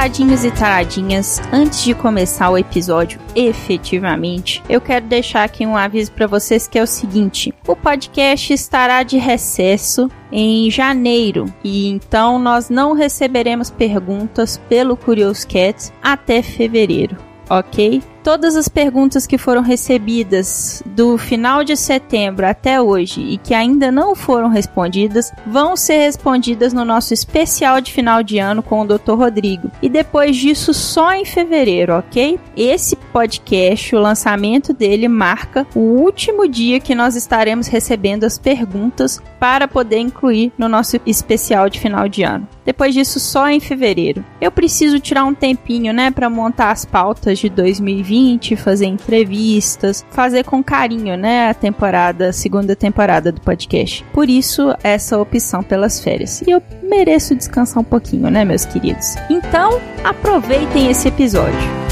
Taradinhos e taradinhas, antes de começar o episódio efetivamente, eu quero deixar aqui um aviso para vocês que é o seguinte: o podcast estará de recesso em janeiro e então nós não receberemos perguntas pelo Curious Cats até fevereiro, ok? Todas as perguntas que foram recebidas do final de setembro até hoje e que ainda não foram respondidas vão ser respondidas no nosso especial de final de ano com o Dr. Rodrigo. E depois disso, só em fevereiro, ok? Esse podcast, o lançamento dele, marca o último dia que nós estaremos recebendo as perguntas para poder incluir no nosso especial de final de ano. Depois disso, só em fevereiro. Eu preciso tirar um tempinho, né, para montar as pautas de 2020 2020, fazer entrevistas, fazer com carinho, né, a temporada, a segunda temporada do podcast. Por isso, essa opção pelas férias. E eu mereço descansar um pouquinho, né, meus queridos? Então, aproveitem esse episódio.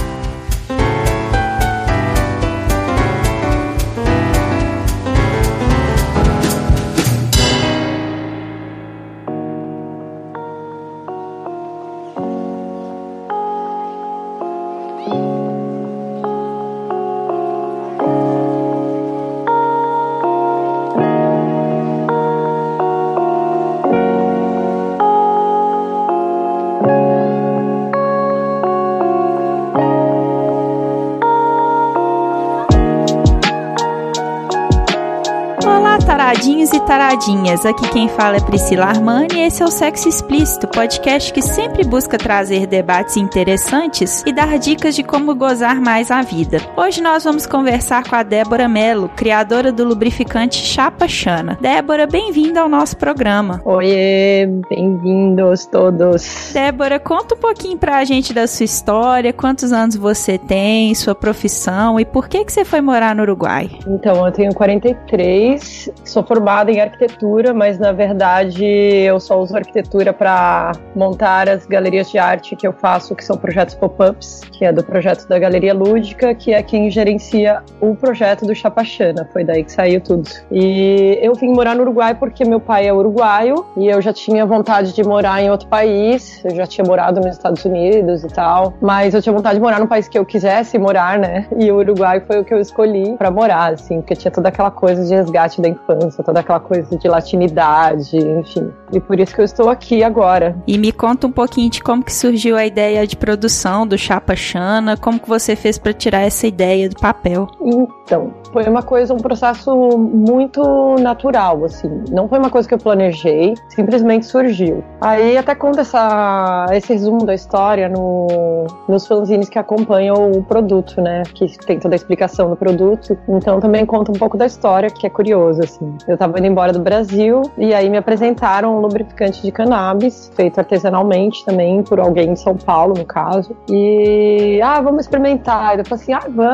Taradinhas. Aqui quem fala é Priscila Armani e esse é o Sexo Explícito, podcast que sempre busca trazer debates interessantes e dar dicas de como gozar mais a vida. Hoje nós vamos conversar com a Débora Mello, criadora do lubrificante Chapa Chana. Débora, bem-vinda ao nosso programa. Oiê, bem-vindos todos. Débora, conta um pouquinho pra gente da sua história, quantos anos você tem, sua profissão e por que que você foi morar no Uruguai? Então, eu tenho 43, sou sou formada em arquitetura, mas na verdade eu só uso arquitetura para montar as galerias de arte que eu faço, que são projetos pop-ups, que é do projeto da Galeria Lúdica, que é quem gerencia o projeto do Chapachana. Foi daí que saiu tudo. E eu vim morar no Uruguai porque meu pai é uruguaio e eu já tinha vontade de morar em outro país. Eu já tinha morado nos Estados Unidos e tal, mas eu tinha vontade de morar num país que eu quisesse morar, né? E o Uruguai foi o que eu escolhi para morar, assim, porque tinha toda aquela coisa de resgate da infância toda aquela coisa de latinidade, enfim. E por isso que eu estou aqui agora. E me conta um pouquinho de como que surgiu a ideia de produção do Chapa Chana, como que você fez para tirar essa ideia do papel? Então, foi uma coisa, um processo muito natural, assim. Não foi uma coisa que eu planejei, simplesmente surgiu. Aí até conta essa, esse resumo da história no, nos fanzines que acompanham o produto, né? Que tem toda a explicação do produto. Então também conta um pouco da história, que é curioso, assim. Eu tava indo embora do Brasil e aí me apresentaram um lubrificante de cannabis, feito artesanalmente também por alguém de São Paulo, no caso. E, ah, vamos experimentar. Eu falei assim, ah, vamos.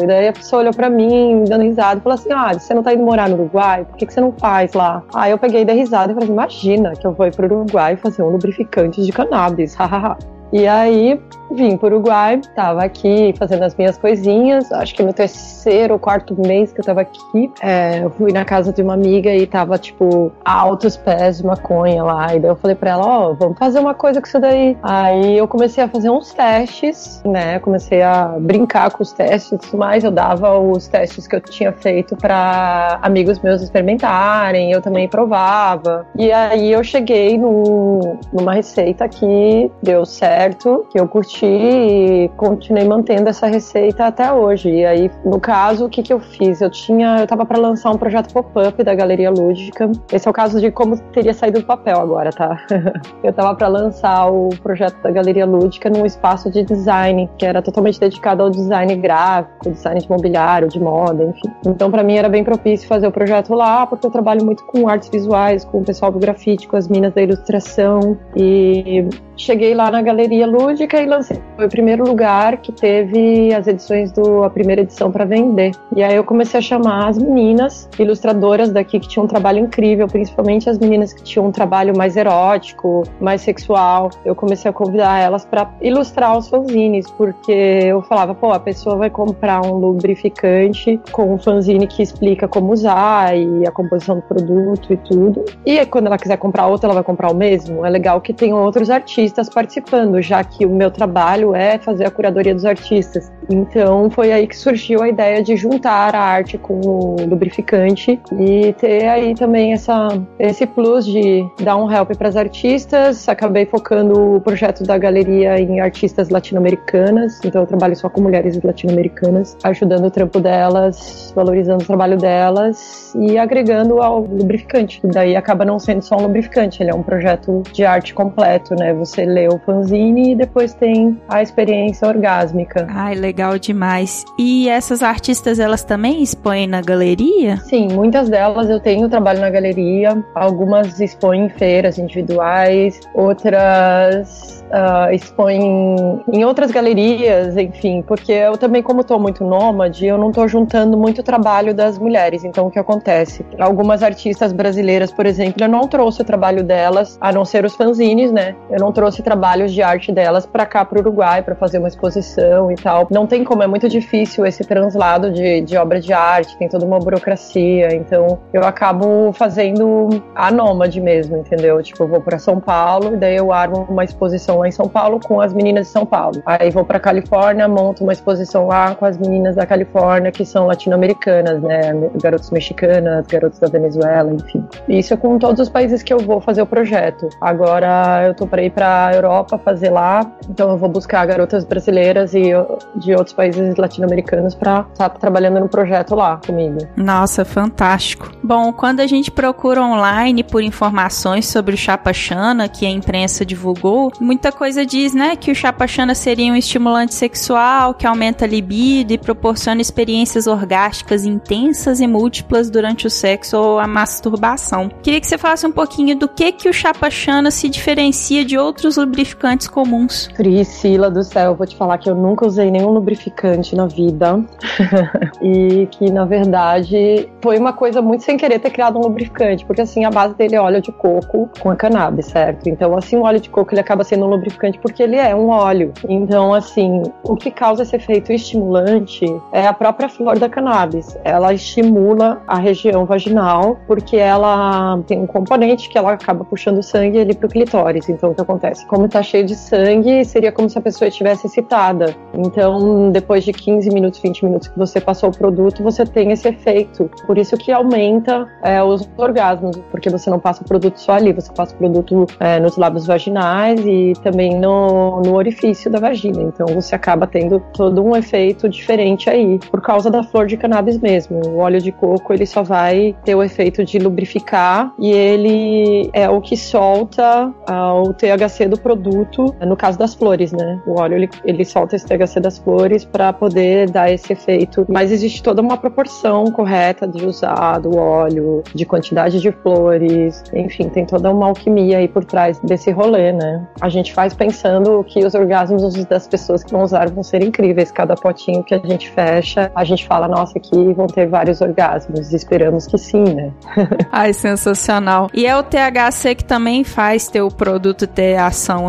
E daí a pessoa olhou pra mim, dando risada, falou assim: Ah, você não tá indo morar no Uruguai? Por que, que você não faz lá? Aí eu peguei dei risada e falei: Imagina que eu vou ir pro Uruguai fazer um lubrificante de cannabis, hahaha. E aí vim para o Uruguai, tava aqui fazendo as minhas coisinhas. Acho que no terceiro ou quarto mês que eu tava aqui, é, eu fui na casa de uma amiga e tava, tipo, altos pés de maconha lá. E daí eu falei pra ela: Ó, oh, vamos fazer uma coisa com isso daí. Aí eu comecei a fazer uns testes, né? Comecei a brincar com os testes e tudo mais. Eu dava os testes que eu tinha feito para amigos meus experimentarem, eu também provava. E aí eu cheguei no, numa receita que deu certo certo, que eu curti e continuei mantendo essa receita até hoje. E aí, no caso, o que, que eu fiz? Eu tinha, eu tava para lançar um projeto pop-up da Galeria Lúdica. Esse é o caso de como teria saído do papel agora, tá? eu tava para lançar o projeto da Galeria Lúdica num espaço de design, que era totalmente dedicado ao design gráfico, design de mobiliário, de moda, enfim. Então, para mim era bem propício fazer o projeto lá, porque eu trabalho muito com artes visuais, com o pessoal do grafite, com as minas da ilustração. E cheguei lá na galeria galeria lúdica e lancei. Foi o primeiro lugar que teve as edições do a primeira edição para vender. E aí eu comecei a chamar as meninas ilustradoras daqui que tinham um trabalho incrível, principalmente as meninas que tinham um trabalho mais erótico, mais sexual. Eu comecei a convidar elas para ilustrar os fanzines, porque eu falava, pô, a pessoa vai comprar um lubrificante com um fanzine que explica como usar e a composição do produto e tudo. E quando ela quiser comprar outro, ela vai comprar o mesmo. É legal que tenham outros artistas participando, já que o meu trabalho é fazer a curadoria dos artistas. Então foi aí que surgiu a ideia de juntar a arte com o lubrificante e ter aí também essa, esse plus de dar um help para as artistas. Acabei focando o projeto da galeria em artistas latino-americanas, então eu trabalho só com mulheres latino-americanas, ajudando o trampo delas, valorizando o trabalho delas e agregando ao lubrificante. E daí acaba não sendo só um lubrificante, ele é um projeto de arte completo, né? Você lê o fanzine e depois tem a experiência orgásmica. Ai, legal demais. E essas artistas, elas também expõem na galeria? Sim, muitas delas eu tenho trabalho na galeria, algumas expõem em feiras individuais, outras uh, expõe em, outras galerias, enfim, porque eu também, como estou muito nômade, eu não estou juntando muito trabalho das mulheres. Então, o que acontece? Algumas artistas brasileiras, por exemplo, eu não trouxe o trabalho delas, a não ser os fanzines, né? Eu não trouxe trabalhos de arte delas para cá, para o Uruguai, para fazer uma exposição e tal. Não tem como, é muito difícil esse translado de, de obra de arte, tem toda uma burocracia. Então, eu acabo fazendo a nômade mesmo, entendeu? Tipo, eu vou para São Paulo e daí eu armo uma exposição lá em São Paulo com as meninas de São Paulo. Aí vou para Califórnia, monto uma exposição lá com as meninas da Califórnia que são latino-americanas, né? Garotos mexicanas, garotos da Venezuela, enfim. Isso é com todos os países que eu vou fazer o projeto. Agora eu tô para ir para Europa fazer lá, então eu vou buscar garotas brasileiras e de outros países latino-americanos para estar tá trabalhando no projeto lá comigo. Nossa, fantástico. Bom, quando a gente procura online por informações sobre o Chapa Chana, que a imprensa divulgou, muita muita coisa diz, né, que o chapachana seria um estimulante sexual que aumenta a libido e proporciona experiências orgásticas intensas e múltiplas durante o sexo ou a masturbação. Queria que você falasse um pouquinho do que que o chapachana se diferencia de outros lubrificantes comuns. Priscila do céu, vou te falar que eu nunca usei nenhum lubrificante na vida e que na verdade foi uma coisa muito sem querer ter criado um lubrificante, porque assim a base dele é óleo de coco com a cannabis, certo? Então assim o óleo de coco ele acaba sendo um lubrificante porque ele é um óleo. Então, assim, o que causa esse efeito estimulante é a própria flor da cannabis. Ela estimula a região vaginal porque ela tem um componente que ela acaba puxando sangue ali pro clitóris. Então, o que acontece? Como tá cheio de sangue, seria como se a pessoa estivesse excitada. Então, depois de 15 minutos, 20 minutos que você passou o produto, você tem esse efeito. Por isso que aumenta é, os orgasmos, porque você não passa o produto só ali, você passa o produto é, nos lábios vaginais e também no, no orifício da vagina. Então você acaba tendo todo um efeito diferente aí, por causa da flor de cannabis mesmo. O óleo de coco ele só vai ter o efeito de lubrificar e ele é o que solta uh, o THC do produto, no caso das flores, né? O óleo ele, ele solta esse THC das flores para poder dar esse efeito. Mas existe toda uma proporção correta de usar do óleo, de quantidade de flores, enfim, tem toda uma alquimia aí por trás desse rolê, né? A gente faz pensando que os orgasmos das pessoas que vão usar vão ser incríveis. Cada potinho que a gente fecha, a gente fala, nossa, aqui vão ter vários orgasmos. Esperamos que sim, né? Ai, sensacional. E é o THC que também faz teu produto ter ação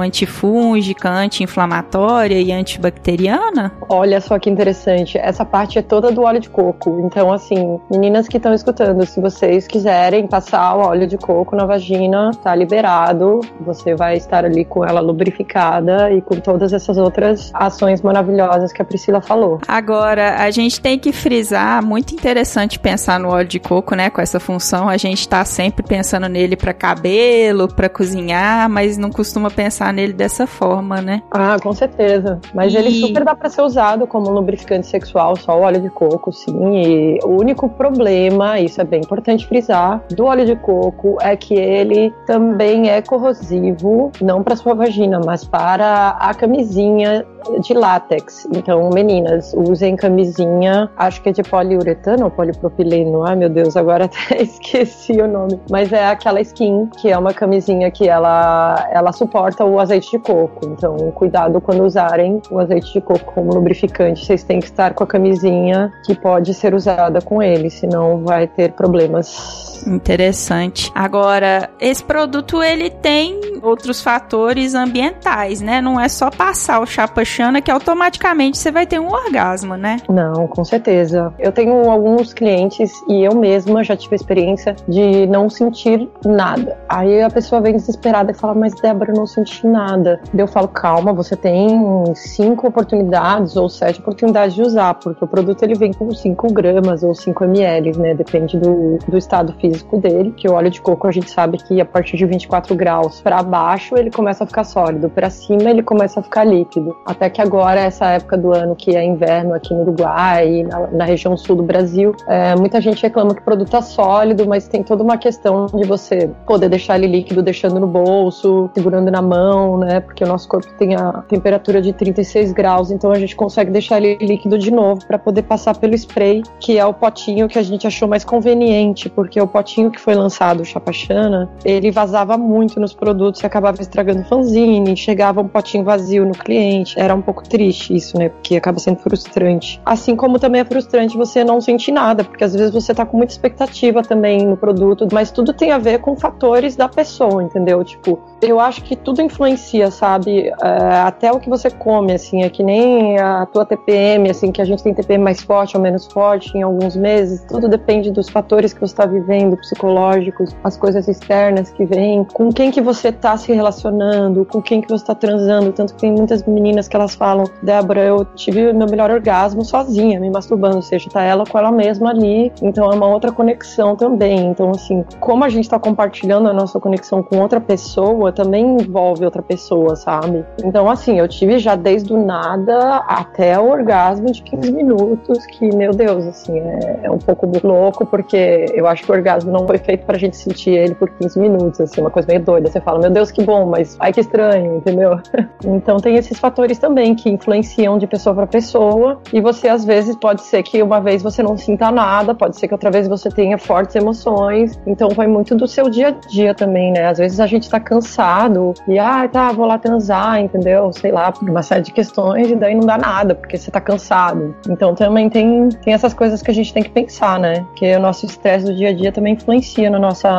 antifúngica, anti-inflamatória e antibacteriana? Olha só que interessante. Essa parte é toda do óleo de coco. Então, assim, meninas que estão escutando, se vocês quiserem passar o óleo de coco na vagina, tá liberado. Você vai estar ali com ela lubrificada e com todas essas outras ações maravilhosas que a Priscila falou. Agora, a gente tem que frisar, muito interessante pensar no óleo de coco, né, com essa função. A gente tá sempre pensando nele para cabelo, para cozinhar, mas não costuma pensar nele dessa forma, né? Ah, com certeza. Mas e... ele super dá para ser usado como lubrificante sexual, só o óleo de coco, sim. E o único problema, isso é bem importante frisar, do óleo de coco é que ele também é corrosivo, não para sua vagina vagina, mas para a camisinha de látex. Então, meninas, usem camisinha, acho que é de poliuretano ou polipropileno. Ai, meu Deus, agora até esqueci o nome. Mas é aquela skin, que é uma camisinha que ela, ela suporta o azeite de coco coco. Então, cuidado quando usarem o azeite de coco como lubrificante. Vocês têm que estar com a camisinha que pode ser usada com ele, senão vai ter problemas Interessante. Agora, esse produto ele tem outros fatores ambientais, né? Não é só passar o chapachana que automaticamente você vai ter um orgasmo, né? Não, com certeza. Eu tenho alguns clientes e eu mesma já tive a experiência de não sentir nada. Aí a pessoa vem desesperada e fala: Mas Débora, eu não senti nada. Eu falo: Calma, você tem cinco oportunidades ou sete oportunidades de usar, porque o produto ele vem com 5 gramas ou 5 ml, né? Depende do, do estado físico dele, que o óleo de coco a gente sabe que a partir de 24 graus para baixo ele começa a ficar sólido, para cima ele começa a ficar líquido. Até que agora, essa época do ano que é inverno aqui no Uruguai na, na região sul do Brasil, é, muita gente reclama que o produto tá sólido, mas tem toda uma questão de você poder deixar ele líquido deixando no bolso, segurando na mão, né? Porque o nosso corpo tem a temperatura de 36 graus, então a gente consegue deixar ele líquido de novo para poder passar pelo spray, que é o potinho que a gente achou mais conveniente, porque o potinho que foi lançado, o Chapachana, ele vazava muito nos produtos e acabava estragando fanzine, chegava um potinho vazio no cliente. Era um pouco triste isso, né? Porque acaba sendo frustrante. Assim como também é frustrante você não sentir nada, porque às vezes você tá com muita expectativa também no produto, mas tudo tem a ver com fatores da pessoa, entendeu? Tipo, eu acho que tudo influencia, sabe? Uh, até o que você come, assim, é que nem a tua TPM, assim, que a gente tem TPM mais forte ou menos forte em alguns meses, tudo depende dos fatores que você está vivendo, psicológicos, as coisas externas que vêm, com quem que você está se relacionando, com quem que você está transando, tanto que tem muitas meninas que elas falam, Débora, eu tive meu melhor orgasmo sozinha, me masturbando, ou seja, tá ela com ela mesma ali, então é uma outra conexão também, então assim, como a gente está compartilhando a nossa conexão com outra pessoa, também envolve outra pessoa, sabe? Então, assim, eu tive já desde o nada até o orgasmo de 15 minutos, que, meu Deus, assim, é, é um pouco louco, porque eu acho que o orgasmo não foi feito pra gente sentir ele por 15 minutos, assim, uma coisa meio doida. Você fala, meu Deus, que bom, mas ai que estranho, entendeu? então tem esses fatores também que influenciam de pessoa para pessoa, e você às vezes pode ser que uma vez você não sinta nada, pode ser que outra vez você tenha fortes emoções, então vai muito do seu dia a dia também, né? Às vezes a gente tá cansado e, ah, tá, vou lá transar, entendeu? Sei lá, por uma série de questões e daí não dá nada, porque você tá cansado. Então também tem, tem essas coisas que a gente tem que pensar, né? Que o nosso estresse do dia a dia também influencia na nossa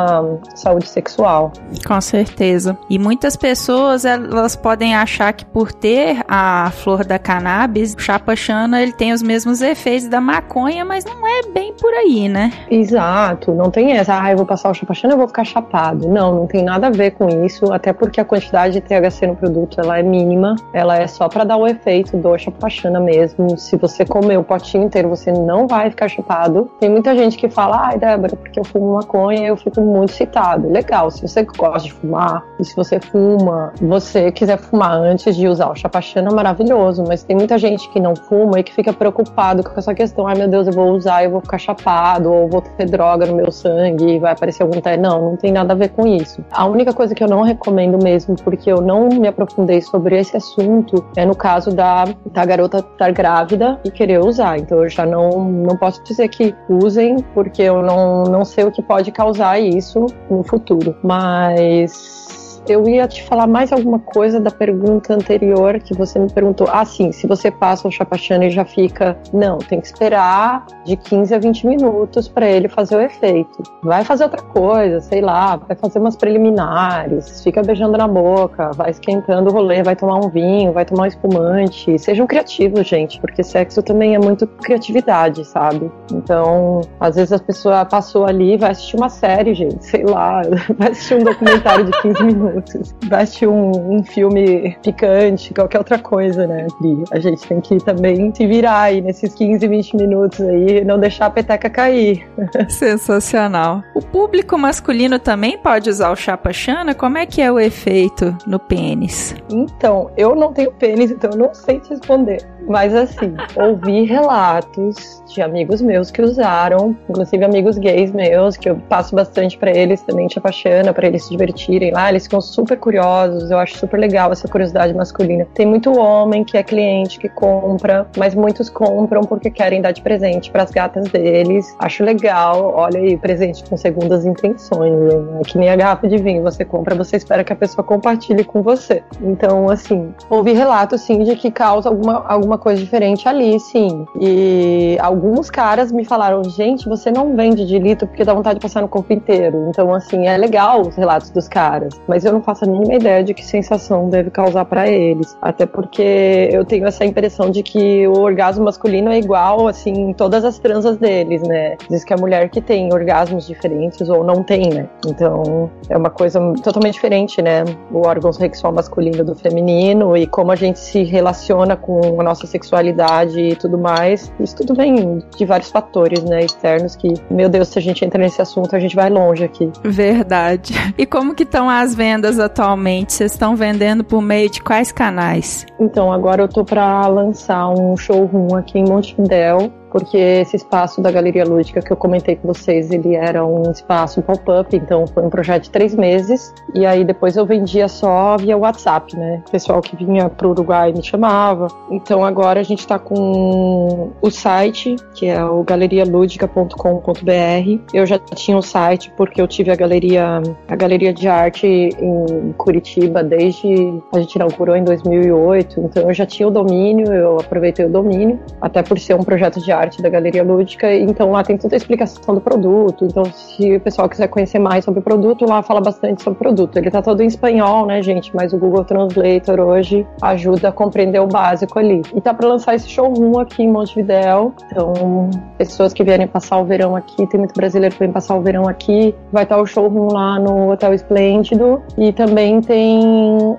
saúde sexual. Com certeza. E muitas pessoas, elas podem achar que por ter a flor da cannabis, o chapachana, ele tem os mesmos efeitos da maconha, mas não é bem por aí, né? Exato. Não tem essa, ah, eu vou passar o chapachana, eu vou ficar chapado. Não, não tem nada a ver com isso até porque a quantidade de THC no produto ela é mínima, ela é só para dar o efeito do chapachana mesmo. Se você comer o potinho inteiro, você não vai ficar chupado. Tem muita gente que fala, ai Débora, porque eu fumo maconha eu fico muito excitado. Legal, se você gosta de fumar e se você fuma, você quiser fumar antes de usar o chapachana, maravilhoso, mas tem muita gente que não fuma e que fica preocupado com essa questão, ai meu Deus, eu vou usar, eu vou ficar chapado, ou vou ter droga no meu sangue, vai aparecer algum... Não, não tem nada a ver com isso. A única coisa que eu não recomendo recomendo mesmo, porque eu não me aprofundei sobre esse assunto, é no caso da, da garota estar grávida e querer usar. Então eu já não, não posso dizer que usem, porque eu não, não sei o que pode causar isso no futuro. Mas eu ia te falar mais alguma coisa da pergunta anterior que você me perguntou. Ah, sim, se você passa o chapachana e já fica. Não, tem que esperar de 15 a 20 minutos para ele fazer o efeito. Vai fazer outra coisa, sei lá, vai fazer umas preliminares, fica beijando na boca, vai esquentando o rolê, vai tomar um vinho, vai tomar um espumante. Sejam criativos, gente, porque sexo também é muito criatividade, sabe? Então, às vezes a pessoa passou ali, vai assistir uma série, gente, sei lá, vai assistir um documentário de 15 minutos minutos. Bate um, um filme picante, qualquer outra coisa, né, Pri? A gente tem que também se virar aí nesses 15, 20 minutos aí, não deixar a peteca cair. Sensacional. O público masculino também pode usar o chapa chana? Como é que é o efeito no pênis? Então, eu não tenho pênis, então eu não sei te responder. Mas assim, ouvi relatos de amigos meus que usaram, inclusive amigos gays meus, que eu passo bastante para eles também, chapachana, para eles se divertirem lá, eles ficam super curiosos, eu acho super legal essa curiosidade masculina. Tem muito homem que é cliente que compra, mas muitos compram porque querem dar de presente para as gatas deles. Acho legal, olha aí, presente com segundas intenções, né? É que nem a garrafa de vinho, você compra, você espera que a pessoa compartilhe com você. Então, assim, ouvi relatos sim de que causa alguma, alguma coisa diferente ali, sim. E alguns caras me falaram, gente, você não vende de litro porque dá vontade de passar no corpo inteiro. Então, assim, é legal os relatos dos caras, mas eu não faço a mínima ideia de que sensação deve causar para eles. Até porque eu tenho essa impressão de que o orgasmo masculino é igual, assim, em todas as transas deles, né? Diz que a mulher que tem orgasmos diferentes ou não tem, né? Então, é uma coisa totalmente diferente, né? O órgão sexual masculino do feminino e como a gente se relaciona com a nossa sexualidade e tudo mais. Isso tudo vem de vários fatores, né? Externos que, meu Deus, se a gente entra nesse assunto, a gente vai longe aqui. Verdade. E como que estão as vendas atualmente? Vocês estão vendendo por meio de quais canais? Então, agora eu tô para lançar um showroom aqui em Montevidéu, porque esse espaço da Galeria Lúdica que eu comentei com vocês, ele era um espaço pop-up, então foi um projeto de três meses, e aí depois eu vendia só via WhatsApp, né? O pessoal que vinha pro Uruguai me chamava. Então agora a gente tá com o site, que é o galerialudica.com.br. Eu já tinha o site porque eu tive a galeria, a galeria de arte em Curitiba desde a gente inaugurou em 2008, então eu já tinha o domínio, eu aproveitei o domínio, até por ser um projeto de arte arte da Galeria Lúdica, então lá tem toda a explicação do produto. Então, se o pessoal quiser conhecer mais sobre o produto, lá fala bastante sobre o produto. Ele tá todo em espanhol, né, gente? Mas o Google Translator hoje ajuda a compreender o básico ali. E tá para lançar esse showroom aqui em Montevidéu. Então, pessoas que vierem passar o verão aqui, tem muito brasileiro que vem passar o verão aqui. Vai estar tá o showroom lá no Hotel Esplêndido. E também tem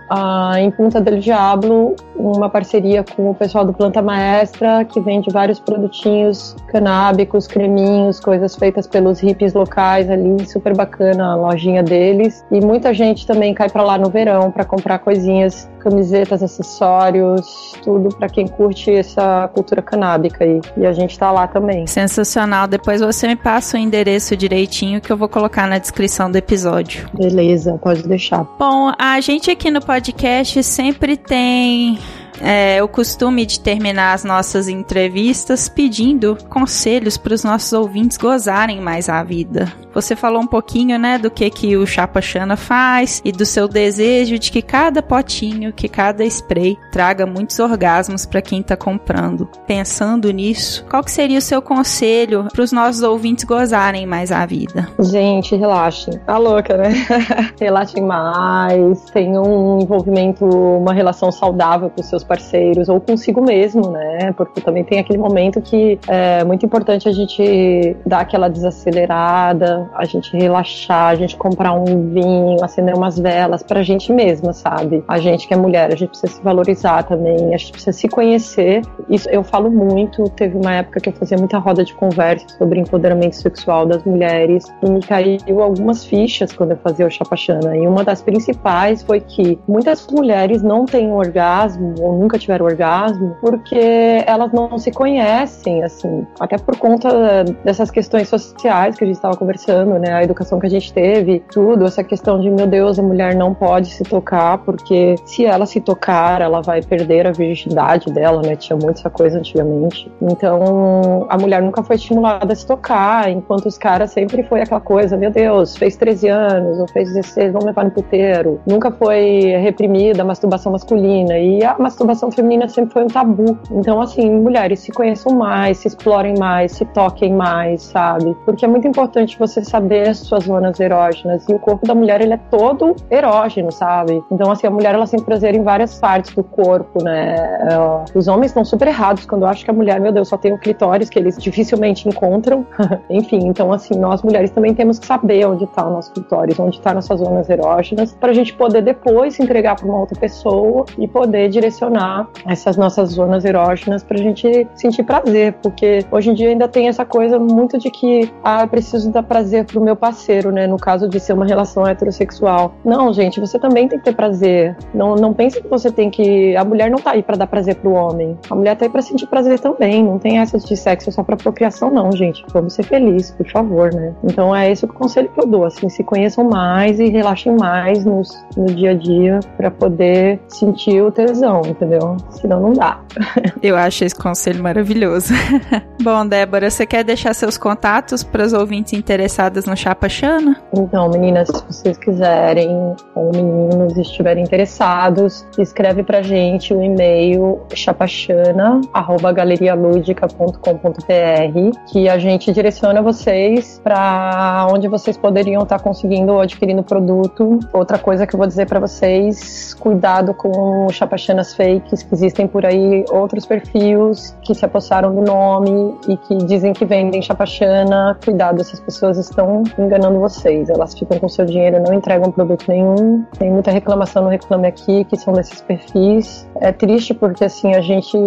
a, em Punta del Diablo uma parceria com o pessoal do Planta Maestra, que vende vários produtinhos docinhos canábicos, creminhos, coisas feitas pelos hippies locais ali, super bacana a lojinha deles. E muita gente também cai para lá no verão para comprar coisinhas, camisetas, acessórios, tudo para quem curte essa cultura canábica aí. E a gente tá lá também. Sensacional. Depois você me passa o endereço direitinho que eu vou colocar na descrição do episódio. Beleza, pode deixar. Bom, a gente aqui no podcast sempre tem é, o costume de terminar as nossas entrevistas pedindo conselhos para os nossos ouvintes gozarem mais a vida. Você falou um pouquinho, né, do que que o Chapa Chana faz e do seu desejo de que cada potinho, que cada spray traga muitos orgasmos para quem está comprando. Pensando nisso, qual que seria o seu conselho para os nossos ouvintes gozarem mais a vida? Gente, relaxem. Tá louca, né? relaxem mais, tenham um envolvimento, uma relação saudável com seus parceiros ou consigo mesmo, né? Porque também tem aquele momento que é muito importante a gente dar aquela desacelerada, a gente relaxar, a gente comprar um vinho, acender umas velas pra gente mesma, sabe? A gente que é mulher, a gente precisa se valorizar também, a gente precisa se conhecer. Isso eu falo muito. Teve uma época que eu fazia muita roda de conversa sobre empoderamento sexual das mulheres e me caiu algumas fichas quando eu fazia o Chapachana. E uma das principais foi que muitas mulheres não têm orgasmo ou nunca tiveram orgasmo porque elas não se conhecem, assim, até por conta dessas questões sociais que a gente estava conversando, né? A educação que a gente teve, tudo, essa questão de, meu Deus, a mulher não pode se tocar porque se ela se tocar, ela vai perder a virgindade dela, né? Tinha muito essa coisa antigamente. Então, a mulher nunca foi estimulada a se tocar, enquanto os caras sempre foi aquela coisa, meu Deus, fez 13 anos ou fez 16, vamos levar no puteiro. Nunca foi reprimida a masturbação masculina e a masturbação masturbação feminina sempre foi um tabu. Então, assim, mulheres se conheçam mais, se explorem mais, se toquem mais, sabe? Porque é muito importante você saber as suas zonas erógenas. E o corpo da mulher, ele é todo erógeno, sabe? Então, assim, a mulher, ela sente prazer em várias partes do corpo, né? É, os homens estão super errados quando acham que a mulher, meu Deus, só tem o clitóris, que eles dificilmente encontram. Enfim, então, assim, nós mulheres também temos que saber onde está o nosso clitóris, onde está nossas zonas erógenas, para a gente poder depois se entregar para uma outra pessoa e poder direcionar acionar essas nossas zonas erógenas pra gente sentir prazer, porque hoje em dia ainda tem essa coisa muito de que, ah, eu preciso dar prazer pro meu parceiro, né, no caso de ser uma relação heterossexual. Não, gente, você também tem que ter prazer. Não, não pense que você tem que. A mulher não tá aí para dar prazer pro homem. A mulher tá aí pra sentir prazer também. Não tem essa de sexo só pra procriação, não, gente. Vamos ser felizes, por favor, né? Então é esse o conselho que eu dou, assim, se conheçam mais e relaxem mais nos, no dia a dia para poder sentir o tesão, entendeu? Senão não dá. Eu acho esse conselho maravilhoso. Bom, Débora, você quer deixar seus contatos para os ouvintes interessadas no Chapa Chana? Então, meninas, se vocês quiserem ou meninos estiverem interessados, escreve pra gente o um e-mail chapachana@galerialudica.com.br que a gente direciona vocês para onde vocês poderiam estar tá conseguindo ou adquirindo o produto. Outra coisa que eu vou dizer para vocês, cuidado com chapachanas fakes, que existem por aí outros perfis que se apossaram do nome e que dizem que vendem chapachana. Cuidado, essas pessoas estão enganando vocês. Elas ficam com seu dinheiro, não entregam produto nenhum. Tem muita reclamação no Reclame Aqui, que são desses perfis. É triste porque, assim, a gente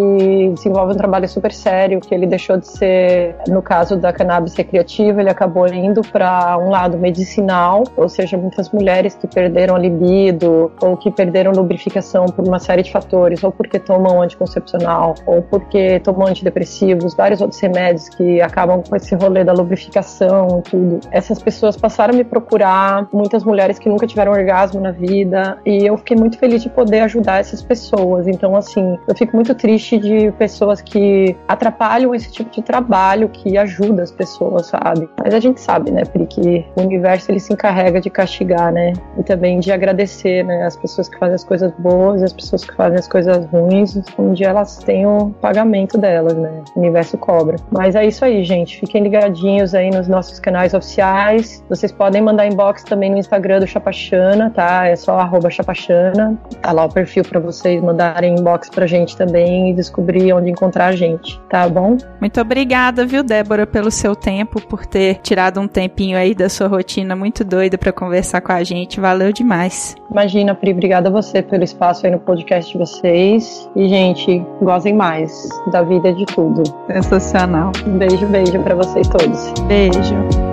desenvolve um trabalho super sério, que ele deixou de ser, no caso da cannabis recreativa, ele acabou indo para um lado medicinal, ou seja, muitas mulheres que perderam a libido ou que perderam lubrificação por uma série de fatores, ou porque tomam anticoncepcional, ou porque tomam antidepressivos, vários outros remédios que acabam com esse rolê da lubrificação e tudo. Essas pessoas passaram a me procurar, muitas mulheres que nunca tiveram orgasmo na vida, e eu fiquei muito feliz de poder ajudar essas pessoas. Então, assim, eu fico muito triste de pessoas que atrapalham esse tipo de trabalho que ajuda as pessoas, sabe? Mas a gente sabe, né, Pri, que o universo ele se encarrega de castigar, né? E também de agradecer, né, as pessoas que fazem as coisas boas e as pessoas que fazem as coisas ruins, um dia elas têm o pagamento delas, né? O universo cobra. Mas é isso aí, gente. Fiquem ligadinhos aí nos nossos canais oficiais. Vocês podem mandar inbox também no Instagram do Chapachana, tá? É só arroba Chapachana. Tá lá o perfil para vocês mandarem inbox pra gente também e descobrir onde encontrar a gente, tá bom? Muito obrigada, viu, Débora, pelo seu tempo, por ter tirado um tempinho aí da sua rotina muito doida para conversar com a gente. Valeu demais. Imagina, Pri, obrigada a você pelo espaço aí no podcast de vocês. E, gente, gozem mais da vida de tudo. Sensacional. Um beijo, beijo para vocês todos. Beijo.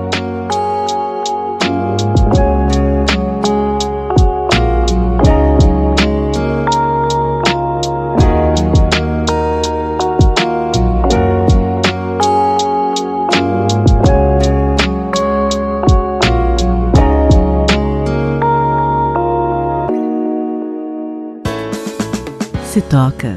Se toca.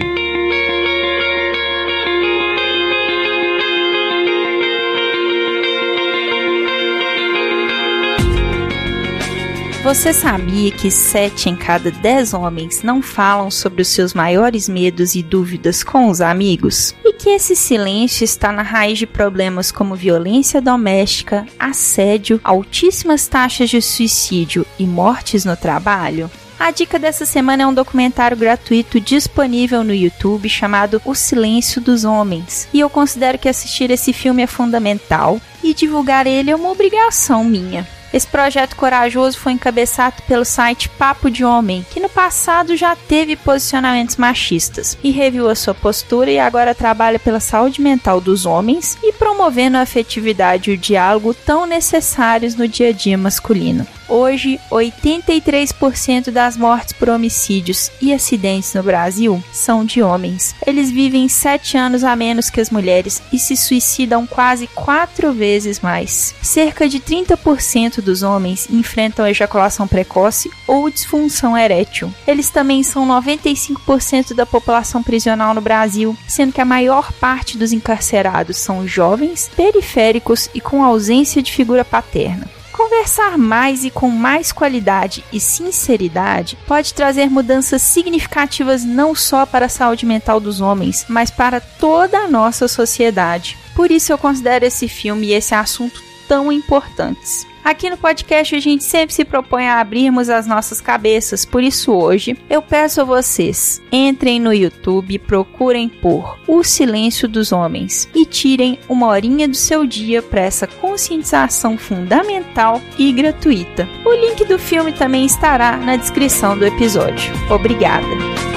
Você sabia que sete em cada dez homens não falam sobre os seus maiores medos e dúvidas com os amigos? E que esse silêncio está na raiz de problemas como violência doméstica, assédio, altíssimas taxas de suicídio e mortes no trabalho? A dica dessa semana é um documentário gratuito disponível no YouTube chamado O Silêncio dos Homens. E eu considero que assistir esse filme é fundamental e divulgar ele é uma obrigação minha. Esse projeto corajoso foi encabeçado pelo site Papo de Homem, que no passado já teve posicionamentos machistas, e reviu a sua postura e agora trabalha pela saúde mental dos homens e promovendo a afetividade e o diálogo tão necessários no dia a dia masculino. Hoje, 83% das mortes por homicídios e acidentes no Brasil são de homens. Eles vivem 7 anos a menos que as mulheres e se suicidam quase 4 vezes mais. Cerca de 30% dos homens enfrentam ejaculação precoce ou disfunção erétil. Eles também são 95% da população prisional no Brasil, sendo que a maior parte dos encarcerados são jovens, periféricos e com ausência de figura paterna. Conversar mais e com mais qualidade e sinceridade pode trazer mudanças significativas não só para a saúde mental dos homens, mas para toda a nossa sociedade. Por isso eu considero esse filme e esse assunto tão importantes. Aqui no podcast a gente sempre se propõe a abrirmos as nossas cabeças, por isso hoje eu peço a vocês: entrem no YouTube, procurem por O Silêncio dos Homens e tirem uma horinha do seu dia para essa conscientização fundamental e gratuita. O link do filme também estará na descrição do episódio. Obrigada!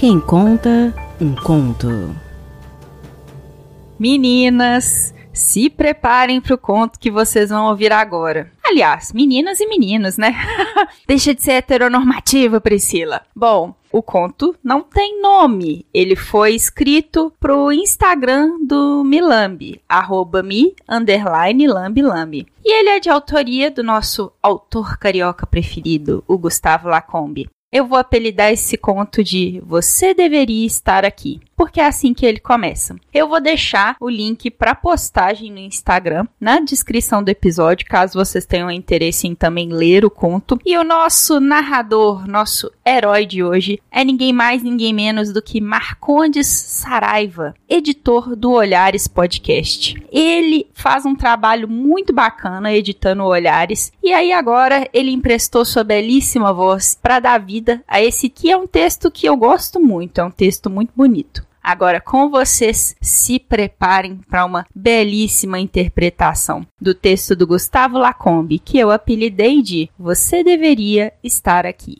Quem conta um conto. Meninas, se preparem para o conto que vocês vão ouvir agora. Aliás, meninas e meninos, né? Deixa de ser heteronormativa, Priscila. Bom, o conto não tem nome. Ele foi escrito pro Instagram do Milambi, arroba underline, lambi, lambi. E ele é de autoria do nosso autor carioca preferido, o Gustavo Lacombe. Eu vou apelidar esse conto de Você Deveria Estar Aqui porque é assim que ele começa. Eu vou deixar o link para postagem no Instagram na descrição do episódio, caso vocês tenham interesse em também ler o conto. E o nosso narrador, nosso herói de hoje, é ninguém mais, ninguém menos do que Marcondes Saraiva, editor do Olhares Podcast. Ele faz um trabalho muito bacana editando Olhares, e aí agora ele emprestou sua belíssima voz para dar vida a esse que é um texto que eu gosto muito, é um texto muito bonito. Agora, com vocês, se preparem para uma belíssima interpretação do texto do Gustavo Lacombe, que eu apelidei de Você Deveria Estar Aqui.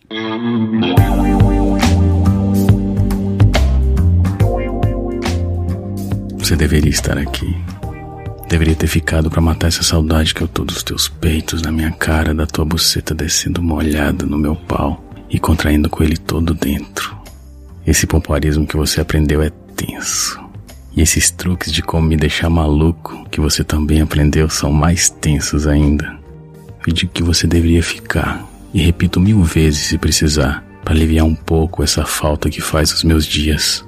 Você deveria estar aqui. Deveria ter ficado para matar essa saudade que eu tô dos teus peitos, na minha cara, da tua buceta descendo molhada no meu pau e contraindo com ele todo dentro. Esse pompoarismo que você aprendeu é tenso. E esses truques de como me deixar maluco que você também aprendeu são mais tensos ainda. Eu digo que você deveria ficar, e repito mil vezes se precisar, para aliviar um pouco essa falta que faz os meus dias.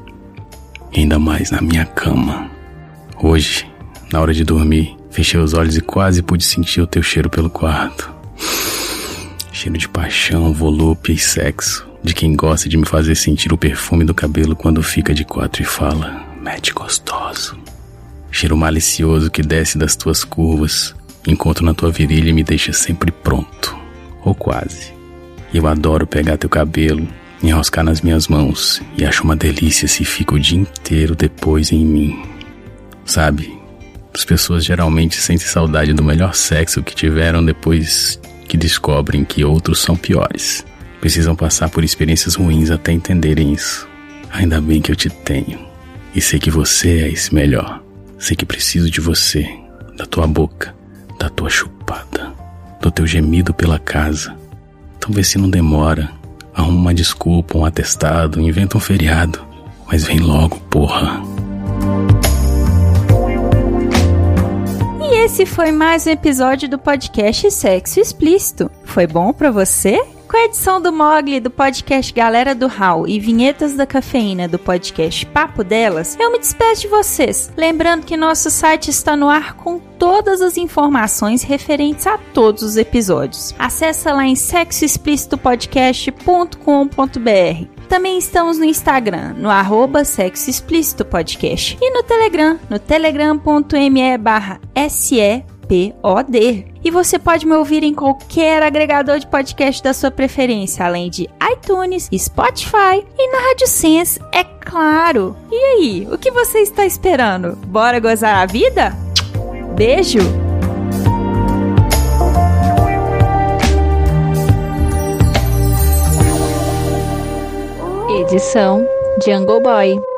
E ainda mais na minha cama. Hoje, na hora de dormir, fechei os olhos e quase pude sentir o teu cheiro pelo quarto. Cheiro de paixão, volúpia e sexo de quem gosta de me fazer sentir o perfume do cabelo quando fica de quatro e fala: mete gostoso. Cheiro malicioso que desce das tuas curvas, encontro na tua virilha e me deixa sempre pronto, ou quase. Eu adoro pegar teu cabelo, enroscar nas minhas mãos e acho uma delícia se fica o dia inteiro depois em mim. Sabe, as pessoas geralmente sentem saudade do melhor sexo que tiveram depois que descobrem que outros são piores precisam passar por experiências ruins até entenderem isso. Ainda bem que eu te tenho. E sei que você é esse melhor. Sei que preciso de você, da tua boca, da tua chupada, do teu gemido pela casa. Então vê se não demora. Arruma uma desculpa, um atestado, inventa um feriado. Mas vem logo, porra. E esse foi mais um episódio do podcast Sexo Explícito. Foi bom para você? Com a edição do Mogli do podcast Galera do Hall e vinhetas da cafeína do podcast Papo Delas, eu me despeço de vocês. Lembrando que nosso site está no ar com todas as informações referentes a todos os episódios. Acesse lá em sexoexplicitopodcast.com.br. Também estamos no Instagram, no arroba Sexo Explícito Podcast. E no Telegram, no telegram.me barra SE POD. E você pode me ouvir em qualquer agregador de podcast da sua preferência, além de iTunes, Spotify e na Rádio Sense, é claro. E aí, o que você está esperando? Bora gozar a vida? Beijo! Edição Jungle Boy.